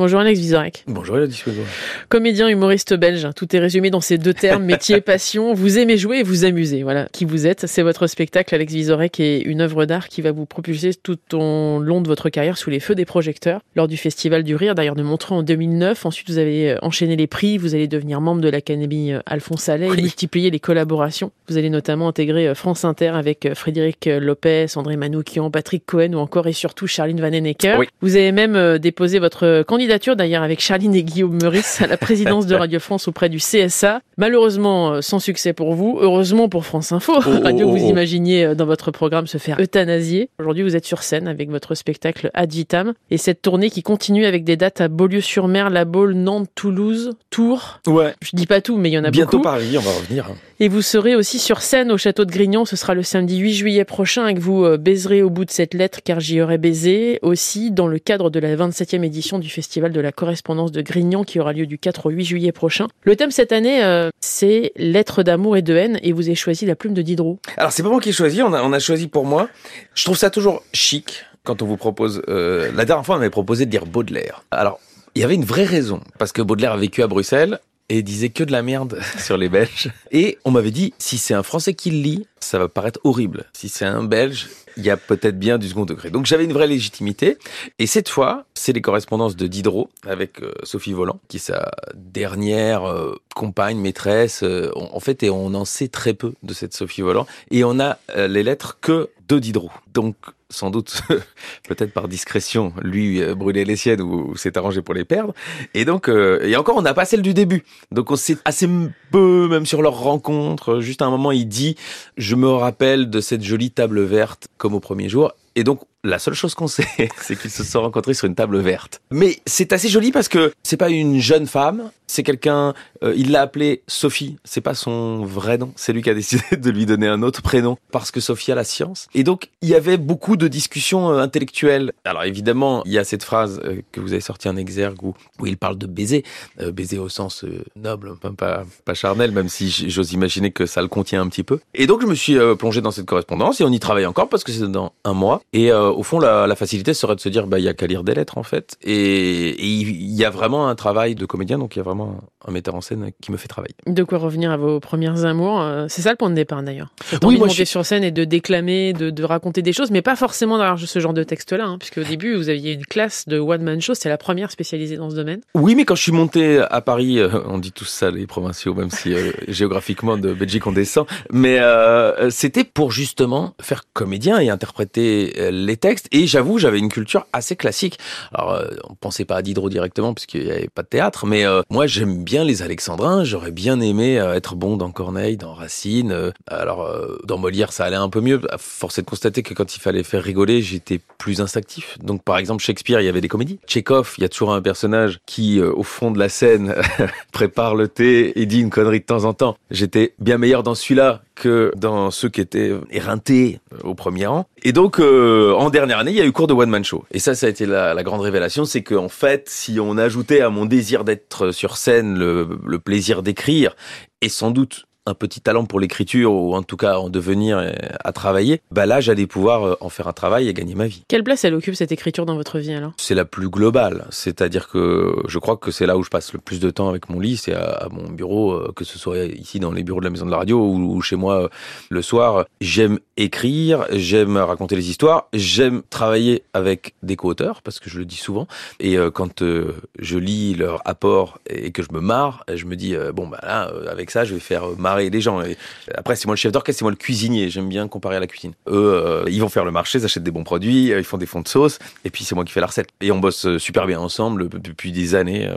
Bonjour Alex Vizorek. Bonjour Elodie Comédien, humoriste belge, tout est résumé dans ces deux termes, métier, passion. Vous aimez jouer et vous amuser, voilà qui vous êtes. C'est votre spectacle Alex Vizorek et une œuvre d'art qui va vous propulser tout au long de votre carrière sous les feux des projecteurs lors du Festival du Rire, d'ailleurs de Montreux en 2009. Ensuite, vous avez euh, enchaîné les prix, vous allez devenir membre de l'Académie euh, Alphonse Allais et multiplier les collaborations. Vous allez notamment intégrer euh, France Inter avec Frédéric Lopez, André Manoukian, Patrick Cohen ou encore et surtout Charline Vanhoenacker. Oui. Vous avez même déposé votre candidature candidature d'ailleurs avec Charline et Guillaume Meurice à la présidence de Radio France auprès du CSA. Malheureusement, euh, sans succès pour vous. Heureusement pour France Info, oh, oh, radio que vous oh, imaginiez euh, dans votre programme se faire euthanasier. Aujourd'hui, vous êtes sur scène avec votre spectacle Ad Vitam et cette tournée qui continue avec des dates à Beaulieu-sur-Mer, La Baule, Nantes, Toulouse, Tours. Ouais. Je dis pas tout, mais il y en a beaucoup. Bientôt Paris, on va revenir. Hein. Et vous serez aussi sur scène au château de Grignon. Ce sera le samedi 8 juillet prochain et que vous euh, baiserez au bout de cette lettre car j'y aurais baisé. Aussi dans le cadre de la 27e édition du Festival de la correspondance de Grignon qui aura lieu du 4 au 8 juillet prochain. Le thème cette année, euh, c'est lettres d'amour et de haine et vous avez choisi la plume de Diderot. Alors c'est pas moi qui ai choisi, on a, choisi pour moi. Je trouve ça toujours chic quand on vous propose... Euh, la dernière fois on m'avait proposé de dire Baudelaire. Alors il y avait une vraie raison, parce que Baudelaire a vécu à Bruxelles et disait que de la merde sur les Belges. Et on m'avait dit, si c'est un Français qui le lit, ça va paraître horrible. Si c'est un Belge, il y a peut-être bien du second degré. Donc j'avais une vraie légitimité. Et cette fois, c'est les correspondances de Diderot avec euh, Sophie Volant, qui est sa dernière euh, compagne, maîtresse. Euh, en fait, et on en sait très peu de cette Sophie Volant. Et on a les lettres que de Diderot. Donc sans doute, peut-être par discrétion, lui euh, brûler les siennes ou, s'est arrangé pour les perdre. Et donc, et encore, on n'a pas celle du début. Donc, on sait assez peu, même sur leur rencontre. Juste à un moment, il dit, je me rappelle de cette jolie table verte comme au premier jour. Et donc, la seule chose qu'on sait, c'est qu'ils se sont rencontrés sur une table verte. Mais c'est assez joli parce que c'est pas une jeune femme, c'est quelqu'un. Euh, il l'a appelée Sophie. C'est pas son vrai nom. C'est lui qui a décidé de lui donner un autre prénom parce que Sophie a la science. Et donc il y avait beaucoup de discussions euh, intellectuelles. Alors évidemment, il y a cette phrase euh, que vous avez sortie en exergue où, où il parle de baiser, baiser au sens noble, pas, pas charnel, même si j'ose imaginer que ça le contient un petit peu. Et donc je me suis plongé dans cette correspondance et on y travaille encore parce que c'est dans un mois. Et au fond, la, facilité serait de se dire, bah, il y a qu'à lire des lettres, en fait. Et il y a vraiment un travail de comédien, donc il y a vraiment un metteur en scène qui me fait travailler. De quoi revenir à vos premières amours. Euh, c'est ça le point de départ, d'ailleurs. Oui, moi, de monter sur scène et de déclamer, de, raconter des choses, mais pas forcément d'avoir ce genre de texte-là, hein, puisque au début, vous aviez une classe de one-man show, c'était la première spécialisée dans ce domaine. Oui, mais quand je suis monté à Paris, euh, on dit tous ça, les provinciaux, même si euh, géographiquement de Belgique on descend, mais c'était pour justement faire comédien et interpréter les textes. Et j'avoue, j'avais une culture assez classique. Alors, euh, on pensait pas à Diderot directement puisqu'il n'y avait pas de théâtre, mais euh, moi j'aime bien les Alexandrins. J'aurais bien aimé euh, être bon dans Corneille, dans Racine. alors, dans Molière, ça allait un peu mieux. Force de constater que quand il fallait faire rigoler, j'étais plus instinctif. Donc, par exemple, Shakespeare, il y avait des comédies. Tchekhov, il y a toujours un personnage qui, au fond de la scène, prépare le thé et dit une connerie de temps en temps. J'étais bien meilleur dans celui-là que dans ceux qui étaient éreintés au premier rang. Et donc, en dernière année, il y a eu cours de one man show. Et ça, ça a été la, grande révélation, c'est qu'en fait, si on ajoutait à mon désir d'être sur scène le plaisir d'écrire et sans doute un petit talent pour l'écriture ou en tout cas en devenir euh, à travailler, bah là j'allais pouvoir euh, en faire un travail et gagner ma vie. Quelle place elle occupe cette écriture dans votre vie alors? C'est la plus globale, c'est-à-dire que je crois que c'est là où je passe le plus de temps avec mon lit, c'est à, mon bureau, euh, que ce soit ici dans les bureaux de la maison de la radio ou, chez moi le soir. J'aime écrire, j'aime raconter les histoires, j'aime travailler avec des co-auteurs parce que je le dis souvent et quand je lis leur apport et que je me marre, je me dis bon bah là avec ça je vais faire marrer les gens. Et après, c'est moi le chef d'orchestre, c'est moi le cuisinier. J'aime bien comparer à la cuisine. Eux, euh, ils vont faire le marché, ils achètent des bons produits, euh, ils font des fonds de sauce, et puis c'est moi qui fais la recette. Et on bosse euh, super bien ensemble depuis des années.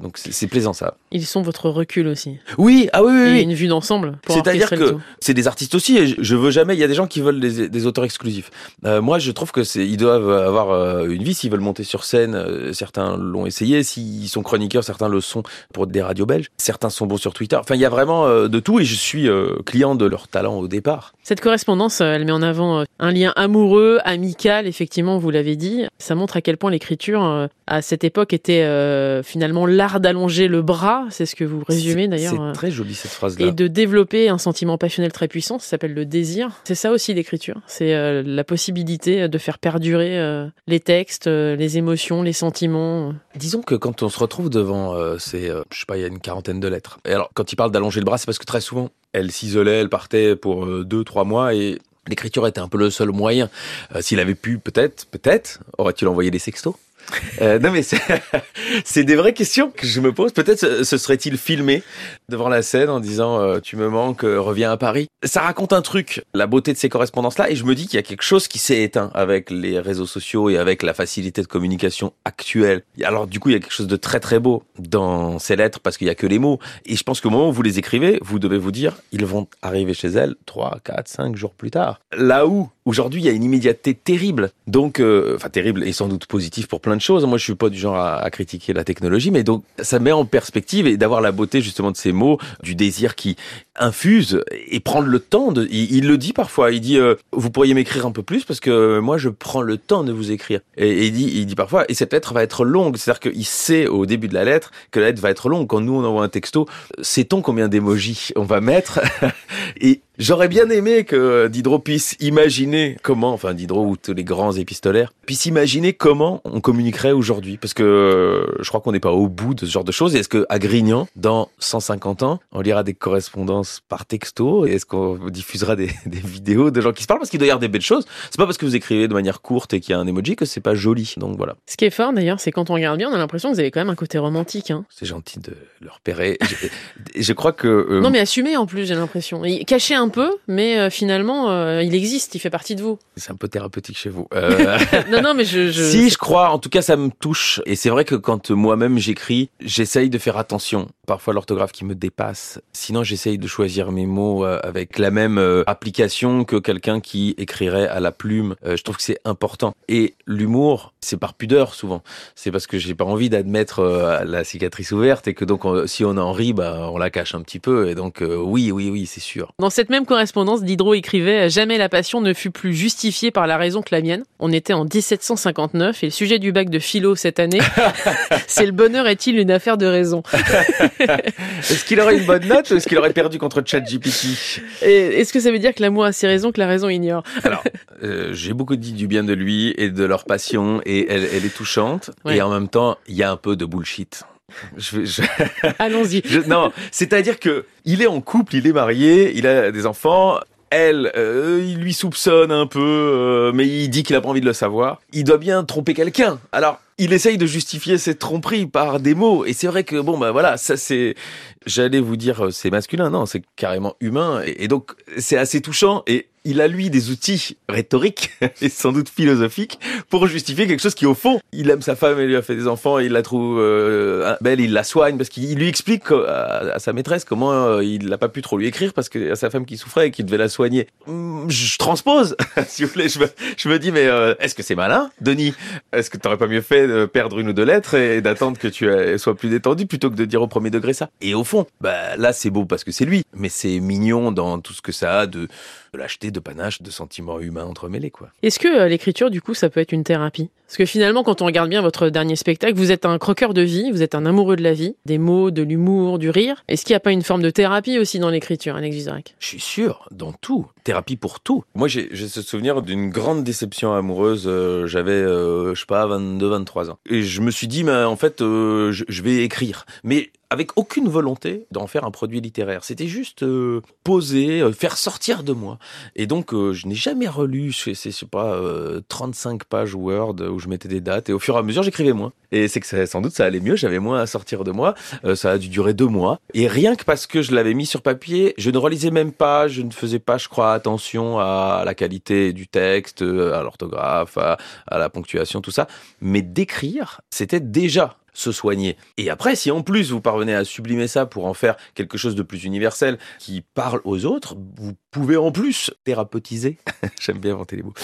Donc c'est plaisant ça. Ils sont votre recul aussi. Oui, ah oui, oui. oui. une vue d'ensemble. C'est-à-dire que c'est des artistes aussi. Et je veux jamais. Il y a des gens qui veulent des, auteurs exclusifs. moi, je trouve que c'est ils doivent avoir une vie s'ils veulent monter sur scène. certains l'ont essayé. S'ils sont chroniqueurs, certains le sont pour des radios belges. Certains sont bons sur Twitter. Enfin, il y a vraiment de tout et je suis euh, client de leur talent au départ. Cette correspondance, elle met en avant un lien amoureux, amical, effectivement, vous l'avez dit. Ça montre à quel point l'écriture, à cette époque, était finalement l'art d'allonger le bras. C'est ce que vous résumez d'ailleurs. C'est très joli cette phrase-là. Et de développer un sentiment passionnel très puissant. Ça s'appelle le désir. C'est ça aussi l'écriture. C'est la possibilité de faire perdurer les textes, les émotions, les sentiments. Disons que quand on se retrouve devant ces, je sais pas, il y a une quarantaine de lettres. Et alors, quand il parle d'allonger le bras, c'est parce que très souvent, elle s'isolait, elle partait pour euh, deux, trois mois et l'écriture était un peu le seul moyen. Euh, s'il avait pu, peut-être, peut-être, aurait-il envoyé des sextos? Euh, non mais c'est des vraies questions que je me pose. Peut-être se serait-il filmé devant la scène en disant euh, tu me manques, euh, reviens à Paris. Ça raconte un truc, la beauté de ces correspondances-là, et je me dis qu'il y a quelque chose qui s'est éteint avec les réseaux sociaux et avec la facilité de communication actuelle. Alors du coup il y a quelque chose de très très beau dans ces lettres parce qu'il y a que les mots. Et je pense qu'au moment où vous les écrivez, vous devez vous dire ils vont arriver chez elle 3, 4, 5 jours plus tard. Là où aujourd'hui il y a une immédiateté terrible, donc enfin terrible et sans doute positive pour plein de choses. Moi, je suis pas du genre à, critiquer la technologie, mais donc ça met en perspective et d'avoir la beauté justement de ces mots, du désir qui infuse et prendre le temps de. Il, le dit parfois. Il dit euh, vous pourriez m'écrire un peu plus parce que moi je prends le temps de vous écrire. Et, il dit il dit parfois et cette lettre va être longue. C'est-à-dire qu'il sait au début de la lettre que la lettre va être longue. Quand nous on envoie un texto, sait-on combien d'émojis on va mettre? Et J'aurais bien aimé que Diderot puisse imaginer comment, enfin Diderot ou tous les grands épistolaires, puissent imaginer comment on communiquerait aujourd'hui. Parce que euh, je crois qu'on n'est pas au bout de ce genre de choses. Est-ce que à Grignan, dans 150 ans, on lira des correspondances par texto Est-ce qu'on diffusera des, des, vidéos de gens qui se parlent? Parce qu'il doit y avoir des belles choses. C'est pas parce que vous écrivez de manière courte et qu'il y a un emoji que c'est pas joli. Donc voilà. Ce qui est fort d'ailleurs, c'est quand on regarde bien, on a l'impression que vous avez quand même un côté romantique. Hein. C'est gentil de le repérer. je, je crois que... Euh, non mais assumé en plus, j'ai l'impression. Caché un peu, mais euh, finalement, euh, il existe, il fait partie de vous. C'est un peu thérapeutique chez vous. Euh... non, non, mais je, je... Si, je crois. En tout cas, ça me touche. Et c'est vrai que quand moi-même j'écris, j'essaye de faire attention. Parfois, l'orthographe qui me dépasse. Sinon, j'essaye de choisir mes mots avec la même application que quelqu'un qui écrirait à la plume. je trouve que c'est important. Et l'humour, c'est par pudeur souvent. C'est parce que j'ai pas envie d'admettre la cicatrice ouverte et que donc si on en rit, bah on la cache un petit peu. Et donc oui, oui, oui, c'est sûr. Dans cette même correspondance Diderot écrivait Jamais la passion ne fut plus justifiée par la raison que la mienne. On était en 1759 et le sujet du bac de philo cette année, c'est le bonheur est-il une affaire de raison? Est-ce qu'il aurait une bonne note ou est-ce qu'il aurait perdu contre ChatGPT? Est-ce que ça veut dire que l'amour a ses raisons que la raison ignore? Alors, euh, j'ai beaucoup dit du bien de lui et de leur passion et elle, est touchante. Et en même temps, il y a un peu de bullshit. Je, je... Allons-y. non, c'est-à-dire que il est en couple, il est marié, il a des enfants. Elle, euh, il lui soupçonne un peu, euh, mais il dit qu'il a pas envie de le savoir. Il doit bien tromper quelqu'un. Alors, il essaye de justifier cette tromperie par des mots. Et c'est vrai que bon, bah voilà, ça c'est, j'allais vous dire, euh, c'est masculin, non, c'est carrément humain. et donc, c'est assez touchant. Et il a lui des outils rhétoriques et sans doute philosophiques pour justifier quelque chose qui au fond, il aime sa femme, il lui a fait des enfants, il la trouve euh, belle, il la soigne parce qu'il lui explique à, sa maîtresse comment euh, il n'a pas pu trop lui écrire parce que sa femme qui souffrait et qu'il devait la soigner. Hum, je transpose, si vous voulez, je me, dis mais euh, est-ce que c'est malin, Denis? Est-ce que t'aurais pas mieux fait de perdre une ou deux lettres et d'attendre que tu sois plus détendu plutôt que de dire au premier degré ça? Et au fond, bah là c'est beau parce que c'est lui, mais c'est mignon dans tout ce que ça a de de l'acheter de panache, de sentiments humains entremêlés, quoi. Est-ce que euh, l'écriture, du coup, ça peut être une thérapie? Parce que finalement, quand on regarde bien votre dernier spectacle, vous êtes un croqueur de vie, vous êtes un amoureux de la vie, des mots, de l'humour, du rire. Est-ce qu'il n'y a pas une forme de thérapie aussi dans l'écriture, Alex Vizorek Je suis sûr, dans tout. Thérapie pour tout. Moi, j'ai ce souvenir d'une grande déception amoureuse. Euh, j'avais, euh, je sais pas, 22, 23 ans. Et je me suis dit, mais en fait, je, je vais écrire. Mais avec aucune volonté d'en faire un produit littéraire. C'était juste euh, poser, euh, faire sortir de moi. Et donc, euh, je n'ai jamais relu, je sais, je pas, 35 pages Word où je mettais des dates. Et au fur et à mesure, j'écrivais moins. Et c'est que sans doute ça allait mieux, j'avais moins à sortir de moi. ça a dû durer deux mois. Et rien que parce que je l'avais mis sur papier, je ne relisais même pas, je ne faisais pas, je crois, attention à la qualité du texte, à l'orthographe, à, à la ponctuation, tout ça. Mais d'écrire, c'était déjà se soigner. Et après, si en plus vous parvenez à sublimer ça pour en faire quelque chose de plus universel qui parle aux autres, vous pouvez en plus thérapeutiser, j'aime bien inventer les mots,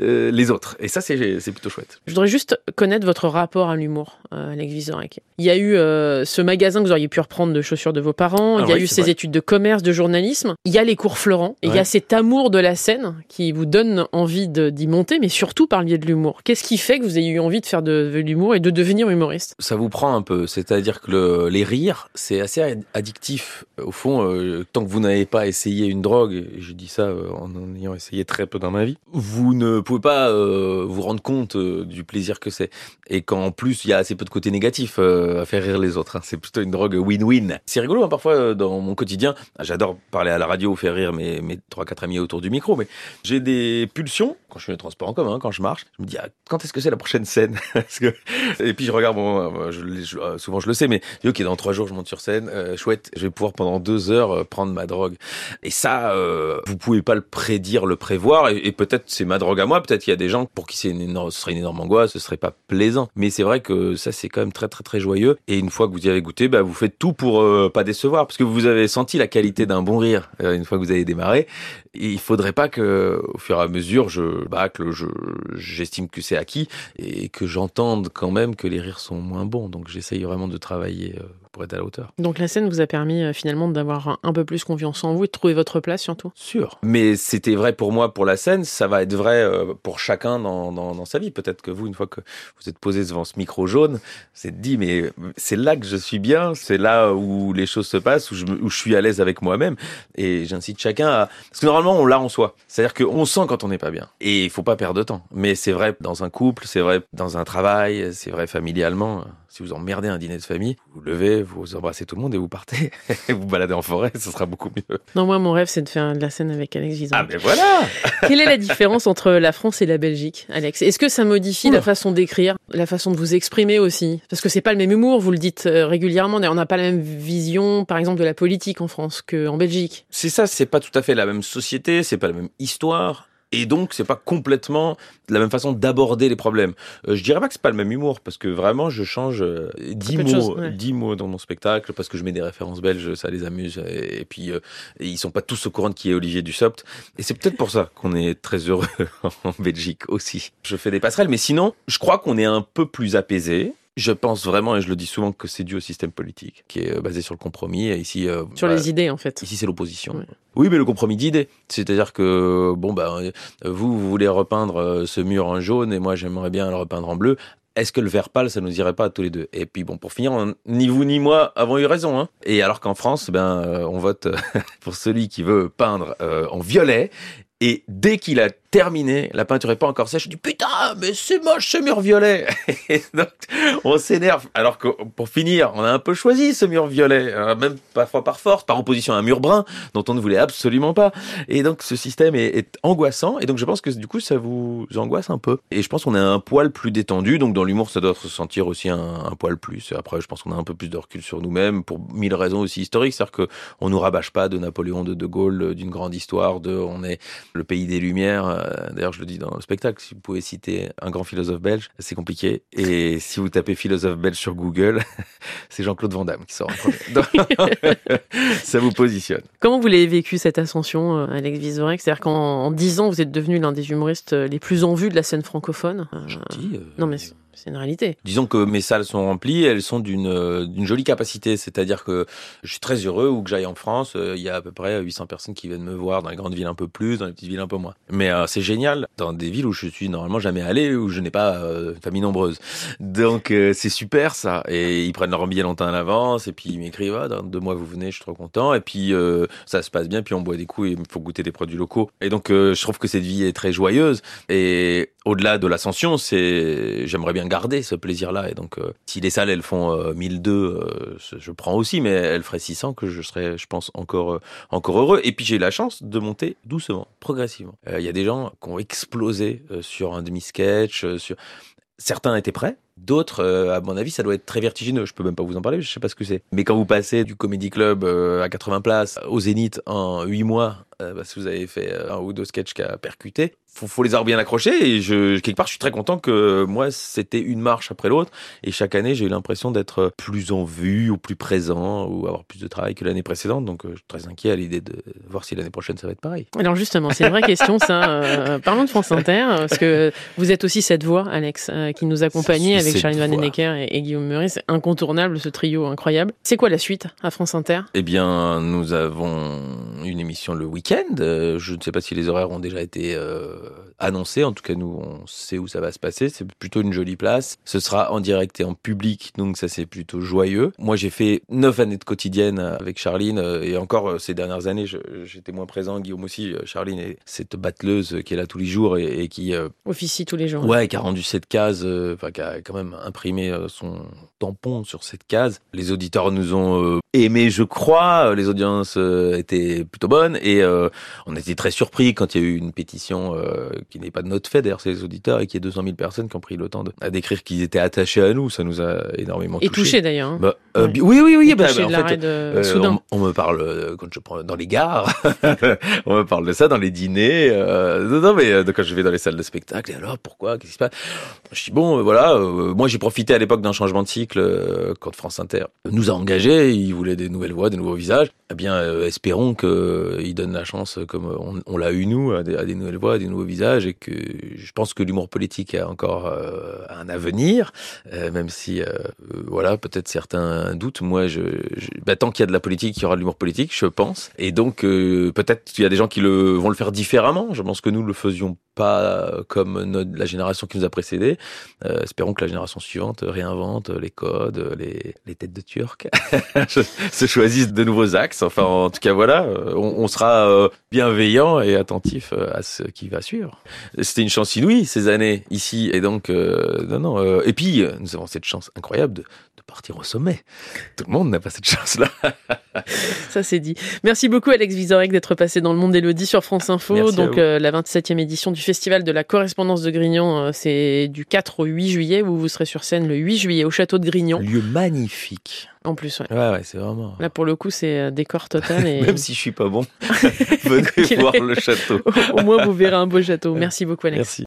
euh, les autres. Et ça, c'est plutôt chouette. Je voudrais juste connaître votre rapport à l'humour, euh, Alex Vizorek. Il y a eu euh, ce magasin que vous auriez pu reprendre de chaussures de vos parents, Ah il y a oui, eu ces vrai. études de commerce, de journalisme, il y a les cours Florent, et il y a cet amour de la scène qui vous donne envie d'y monter, mais surtout par le biais de l'humour. Qu'est-ce qui fait que vous ayez eu envie de faire de, de l'humour et de devenir humoriste? Ça vous prend un peu, c'est-à-dire que le- les rires, c'est assez ad- addictif. Au fond, euh, tant que vous n'avez pas essayé une drogue, et je dis ça euh, en en ayant essayé très peu dans ma vie, vous ne pouvez pas euh, vous rendre compte euh, du plaisir que c'est. Et qu'en plus, il y a assez peu de côté négatif euh, à faire rire les autres. hein. C'est plutôt une drogue win-win. C'est rigolo, hein, parfois, euh, dans mon quotidien, j'adore parler à la radio, faire rire mes, mes 3-4 amis autour du micro, mais j'ai des pulsions, quand je suis dans les transports en commun, quand je marche, je me dis, ah, quand est-ce que c'est la prochaine scène? Que... Et puis je regarde, bon, je, souvent je le sais, mais je ok, dans trois jours je monte sur scène, euh, chouette, je vais pouvoir pendant deux heures prendre ma drogue. Et ça, euh, vous pouvez pas le prédire, le prévoir, et, peut-être c'est ma drogue à moi, peut-être qu'il y a des gens pour qui c'est une énorme, ce serait une énorme angoisse, ce serait pas plaisant. Mais c'est vrai que ça c'est quand même très très très joyeux. Et une fois que vous y avez goûté, bah, vous faites tout pour euh, pas décevoir, parce que vous avez senti la qualité d'un bon rire euh, une fois que vous avez démarré. Il faudrait pas que, au fur et à mesure, je bâcle, je, j'estime que c'est acquis et que j'entende quand même que les rires sont moins bons. Donc j'essaye vraiment de travailler euh, pour être à la hauteur. Donc la scène vous a permis euh, finalement d'avoir un, peu plus confiance en vous et de trouver votre place surtout Sûr. Mais c'était vrai pour moi pour la scène, ça va être vrai euh, pour chacun dans, dans, dans sa vie. Peut-être que vous, une fois que vous êtes posé devant ce micro jaune, c'est dit, mais c'est là que je suis bien, c'est là où les choses se passent, où je, où je suis à l'aise avec moi-même. Et j'incite chacun à... Parce que normalement, on l'a en soi. C'est-à-dire qu'on sent quand on n'est pas bien. Et il faut pas perdre de temps. Mais c'est vrai dans un couple, c'est vrai dans un travail, c'est vrai familialement. Si vous emmerdez un dîner de famille, vous levez, vous embrassez tout le monde et vous partez. vous vous baladez en forêt, ce sera beaucoup mieux. Non, moi mon rêve c'est de faire de la scène avec Alex Ah Vizorek. ben voilà Quelle est la différence entre la France et la Belgique, Alex? Est-ce que ça modifie Oula. la façon d'écrire, la façon de vous exprimer aussi? Parce que c'est pas le même humour, vous le dites euh, régulièrement. D'ailleurs, on n'a pas la même vision, par exemple, de la politique en France qu'en Belgique. C'est ça, c'est pas tout à fait la même société, c'est pas la même histoire. Et donc, c'est pas complètement la même façon d'aborder les problèmes. Euh, je dirais pas que c'est pas le même humour, parce que vraiment, je change euh, dix mots, ouais. dix mots dans mon spectacle, parce que je mets des références belges, ça les amuse. Et, et puis, euh, et ils sont pas tous au courant de qui est Olivier Dussopt. Et c'est peut-être pour ça qu'on est très heureux en Belgique aussi. Je fais des passerelles, mais sinon, je crois qu'on est un peu plus apaisé. Je pense vraiment, et je le dis souvent, que c'est dû au système politique, qui est euh, basé sur le compromis. Et ici, euh, Sur bah, les idées, en fait. Ici, c'est l'opposition. Ouais. Oui, mais le compromis d'idées. C'est-à-dire que, bon, bah, euh, vous, vous voulez repeindre ce mur en jaune et moi, j'aimerais bien le repeindre en bleu. Est-ce que le vert pâle, ça nous irait pas à tous les deux? Et puis, bon, pour finir, on- ni vous ni moi avons eu raison. Hein. Et alors qu'en France, ben, euh, on vote pour celui qui veut peindre euh, en violet. Et dès qu'il a terminé, la peinture est pas encore sèche, je dis putain, mais c'est moche ce mur violet. Et donc, on s'énerve. Alors que pour finir, on a un peu choisi ce mur violet, euh, même parfois par force, par opposition à un mur brun dont on ne voulait absolument pas. Et donc, ce système est, angoissant. Et donc, je pense que du coup, ça vous angoisse un peu. Et je pense qu'on est un poil plus détendu. Donc, dans l'humour, ça doit se sentir aussi un, poil plus. Après, je pense qu'on a un peu plus de recul sur nous-mêmes pour mille raisons aussi historiques. C'est-à-dire que on nous rabâche pas de Napoléon, de De Gaulle, euh, d'une grande histoire, de on est le pays des Lumières. Euh, D'ailleurs, je le dis dans le spectacle, si vous pouvez citer un grand philosophe belge, c'est compliqué. Et si vous tapez philosophe belge sur Google, c'est Jean-Claude Van Damme qui sort en premier. Donc, ça vous positionne. Comment vous l'avez vécu cette ascension, euh, Alex Vizorek? C'est-à-dire qu'en en 10 ans, vous êtes devenu l'un des humoristes euh, les plus en vue de la scène francophone. Gentil, euh, Non, mais c'est une réalité. Disons que mes salles sont remplies, elles sont d'une euh, d'une jolie capacité, c'est-à-dire que je suis très heureux où que j'aille en France, euh, il y a à peu près 800 personnes qui viennent me voir dans les grandes villes un peu plus, dans les petites villes un peu moins. Mais euh, c'est génial dans des villes où je suis normalement jamais allé, où je n'ai pas euh, famille nombreuse. Donc c'est super ça. Et ils prennent leur billet longtemps à l'avance et puis ils m'écrivent ah, dans deux mois vous venez, je suis trop content. Et puis ça se passe bien, puis on boit des coups et il faut goûter des produits locaux. Et donc je trouve que cette vie est très joyeuse. Et au-delà de l'ascension, j'aimerais bien garder ce plaisir-là. Et donc, euh, si les salles elles font euh, 1002, euh, je, je prends aussi, mais elles feraient 600 que je serais, je pense, encore euh, encore heureux. Et puis j'ai la chance de monter doucement, progressivement. Euh, Il y a des gens qui ont explosé euh, sur un demi-sketch, euh, sur certains étaient prêts. D'autres, euh, à mon avis, ça doit être très vertigineux. Je peux même pas vous en parler, je sais pas ce que c'est. Mais quand vous passez du Comedy Club euh, à 80 places au Zénith en 8 mois, euh, parce que vous avez fait un ou deux sketchs qui a percuté, faut, faut les avoir bien accrochés. Et quelque part, je suis très content que moi, c'était une marche après l'autre. Et chaque année, j'ai eu l'impression d'être plus en vue ou plus présent ou avoir plus de travail que l'année précédente. Donc, je suis très inquiet à l'idée de voir si l'année prochaine, ça va être pareil. Alors justement, c'est une vraie question ça. Parlons de France Inter, parce que vous êtes aussi cette voix, Alex, qui nous accompagnait avec Charline Van voix. Dennecker et, et Guillaume Meurice. C'est incontournable ce trio incroyable. C'est quoi la suite à France Inter? Eh bien, nous avons une émission le week-end. Euh, je ne sais pas si les horaires ont déjà été euh, annoncés. En tout cas, nous, on sait où ça va se passer. C'est plutôt une jolie place. Ce sera en direct et en public, donc ça, c'est plutôt joyeux. Moi, j'ai fait neuf années de quotidienne avec Charline, euh, et encore ces dernières années, j'étais moins présent. Guillaume aussi. Charline est cette batteleuse qui est là tous les jours et, et qui euh, Officie tous les jours. Ouais, qui a rendu cette case, enfin qui a quand même imprimé son tampon sur cette case. Les auditeurs nous ont aimés, je crois. Les audiences étaient plutôt bonnes et euh, on était très surpris quand il y a eu une pétition euh, qui n'est pas de notre fait, d'ailleurs, c'est les auditeurs et qu'il y ait 200 000 personnes qui ont pris le temps de, à décrire qu'ils étaient attachés à nous. Ça nous a énormément Et touché. touché d'ailleurs. hein. Bah, euh, Ouais. oui, oui, oui. bah, en fait, de on, on me parle quand je prends dans les gares, on me parle de ça dans les dîners. Non, mais quand je vais dans les salles de spectacle, et alors pourquoi Qu'est-ce qui se passe? Je dis bon, voilà. moi, j'ai profité à l'époque d'un changement de cycle quand France Inter nous a engagés. Ils voulaient des nouvelles voix, des nouveaux visages. Eh bien, euh, qu'ils donnent la chance, euh, comme on, on l'a eu nous, à des, nouvelles voix, à des nouveaux visages, et que je pense que l'humour politique a encore euh, un avenir, euh, même si euh, euh, voilà, peut-être certains doutent. Moi, je, je- bah, tant qu'il y a de la politique, il y aura de l'humour politique, je pense. Et donc, euh, peut-être qu'il y a des gens qui le vont le faire différemment. Je pense que nous le faisions pas comme notre, la génération qui nous a précédés. Euh, espérons que la génération suivante réinvente les codes, les, les têtes de Turcs, se choisissent de nouveaux axes. Enfin, en tout cas, voilà, euh, on, on sera euh, bienveillant et attentif euh, à ce qui va suivre. C'était une chance inouïe ces années ici, et donc euh, non, non. euh, et puis, euh, nous avons cette chance incroyable de, de partir au sommet. Tout le monde n'a pas cette chance-là. Ça c'est dit. Merci beaucoup Alex Vizorek d'être passé dans le monde d'Elodie sur France Info. Merci Donc euh, la 27e édition du Festival de la correspondance de Grignon, euh, c'est du 4 au 8 juillet. Vous vous serez sur scène le 8 juillet au château de Grignon. Lieu magnifique. En plus, ouais. Ouais, ouais, c'est vraiment. Là pour le coup c'est euh, décor total et Même si je suis pas bon, venez voir le château. au moins vous verrez un beau château. Merci beaucoup Alex. Merci.